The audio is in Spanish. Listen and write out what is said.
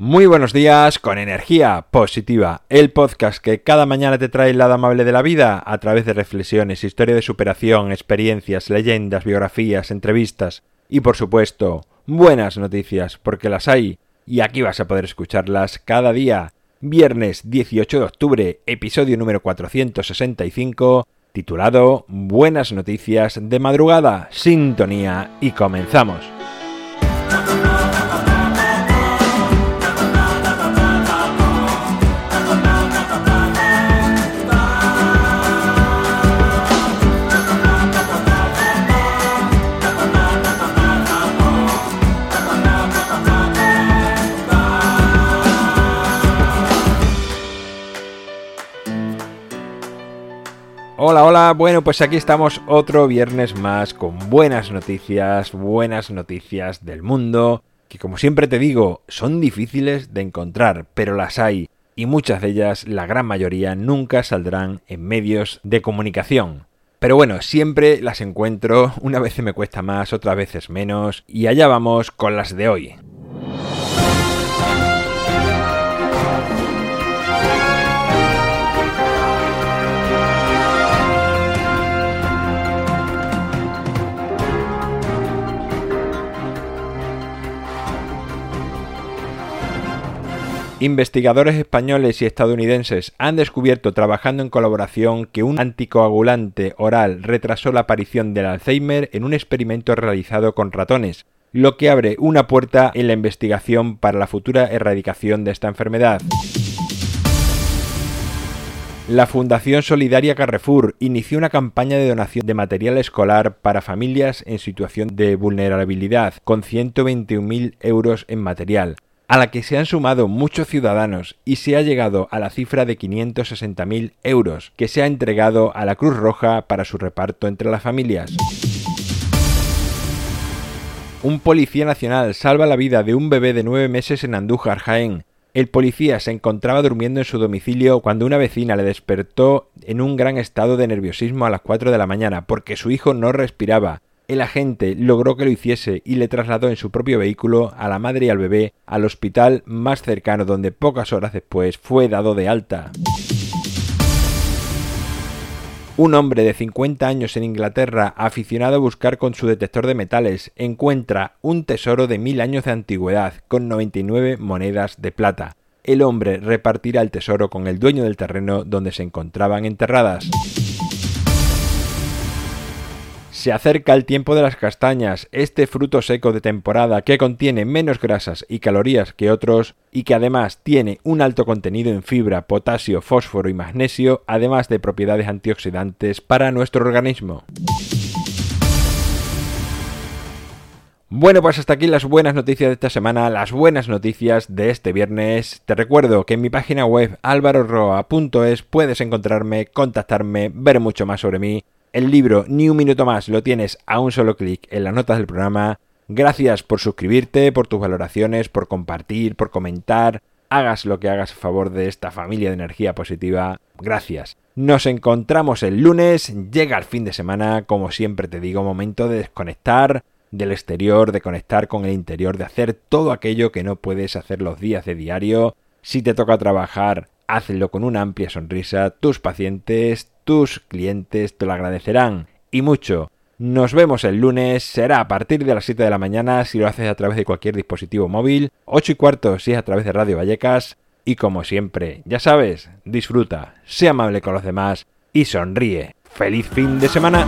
Muy buenos días con energía positiva, el podcast que cada mañana te trae el amable de la vida a través de reflexiones, historia de superación, experiencias, leyendas, biografías, entrevistas y por supuesto buenas noticias porque las hay y aquí vas a poder escucharlas cada día. Viernes 18 de octubre, episodio número 465, titulado Buenas noticias de madrugada, sintonía y comenzamos. Hola, hola, bueno, pues aquí estamos otro viernes más con buenas noticias, buenas noticias del mundo, que como siempre te digo, son difíciles de encontrar, pero las hay, y muchas de ellas, la gran mayoría, nunca saldrán en medios de comunicación. Pero bueno, siempre las encuentro, una vez me cuesta más, otras veces menos, y allá vamos con las de hoy. Investigadores españoles y estadounidenses han descubierto trabajando en colaboración que un anticoagulante oral retrasó la aparición del Alzheimer en un experimento realizado con ratones, lo que abre una puerta en la investigación para la futura erradicación de esta enfermedad. La Fundación Solidaria Carrefour inició una campaña de donación de material escolar para familias en situación de vulnerabilidad, con 121.000 euros en material a la que se han sumado muchos ciudadanos y se ha llegado a la cifra de 560.000 euros que se ha entregado a la Cruz Roja para su reparto entre las familias. Un policía nacional salva la vida de un bebé de nueve meses en Andújar, Jaén. El policía se encontraba durmiendo en su domicilio cuando una vecina le despertó en un gran estado de nerviosismo a las 4 de la mañana porque su hijo no respiraba el agente logró que lo hiciese y le trasladó en su propio vehículo a la madre y al bebé al hospital más cercano donde pocas horas después fue dado de alta. Un hombre de 50 años en Inglaterra, aficionado a buscar con su detector de metales, encuentra un tesoro de mil años de antigüedad con 99 monedas de plata. El hombre repartirá el tesoro con el dueño del terreno donde se encontraban enterradas. Se acerca el tiempo de las castañas, este fruto seco de temporada que contiene menos grasas y calorías que otros y que además tiene un alto contenido en fibra, potasio, fósforo y magnesio, además de propiedades antioxidantes para nuestro organismo. Bueno, pues hasta aquí las buenas noticias de esta semana, las buenas noticias de este viernes. Te recuerdo que en mi página web alvaroroa.es puedes encontrarme, contactarme, ver mucho más sobre mí el libro Ni un minuto más lo tienes a un solo clic en las notas del programa. Gracias por suscribirte, por tus valoraciones, por compartir, por comentar. Hagas lo que hagas a favor de esta familia de energía positiva. Gracias. Nos encontramos el lunes, llega el fin de semana, como siempre te digo, momento de desconectar del exterior, de conectar con el interior, de hacer todo aquello que no puedes hacer los días de diario. Si te toca trabajar, hazlo con una amplia sonrisa. Tus pacientes, tus clientes te lo agradecerán y mucho. Nos vemos el lunes, será a partir de las 7 de la mañana si lo haces a través de cualquier dispositivo móvil, 8 y cuarto si es a través de Radio Vallecas, y como siempre, ya sabes, disfruta, sea amable con los demás y sonríe. ¡Feliz fin de semana!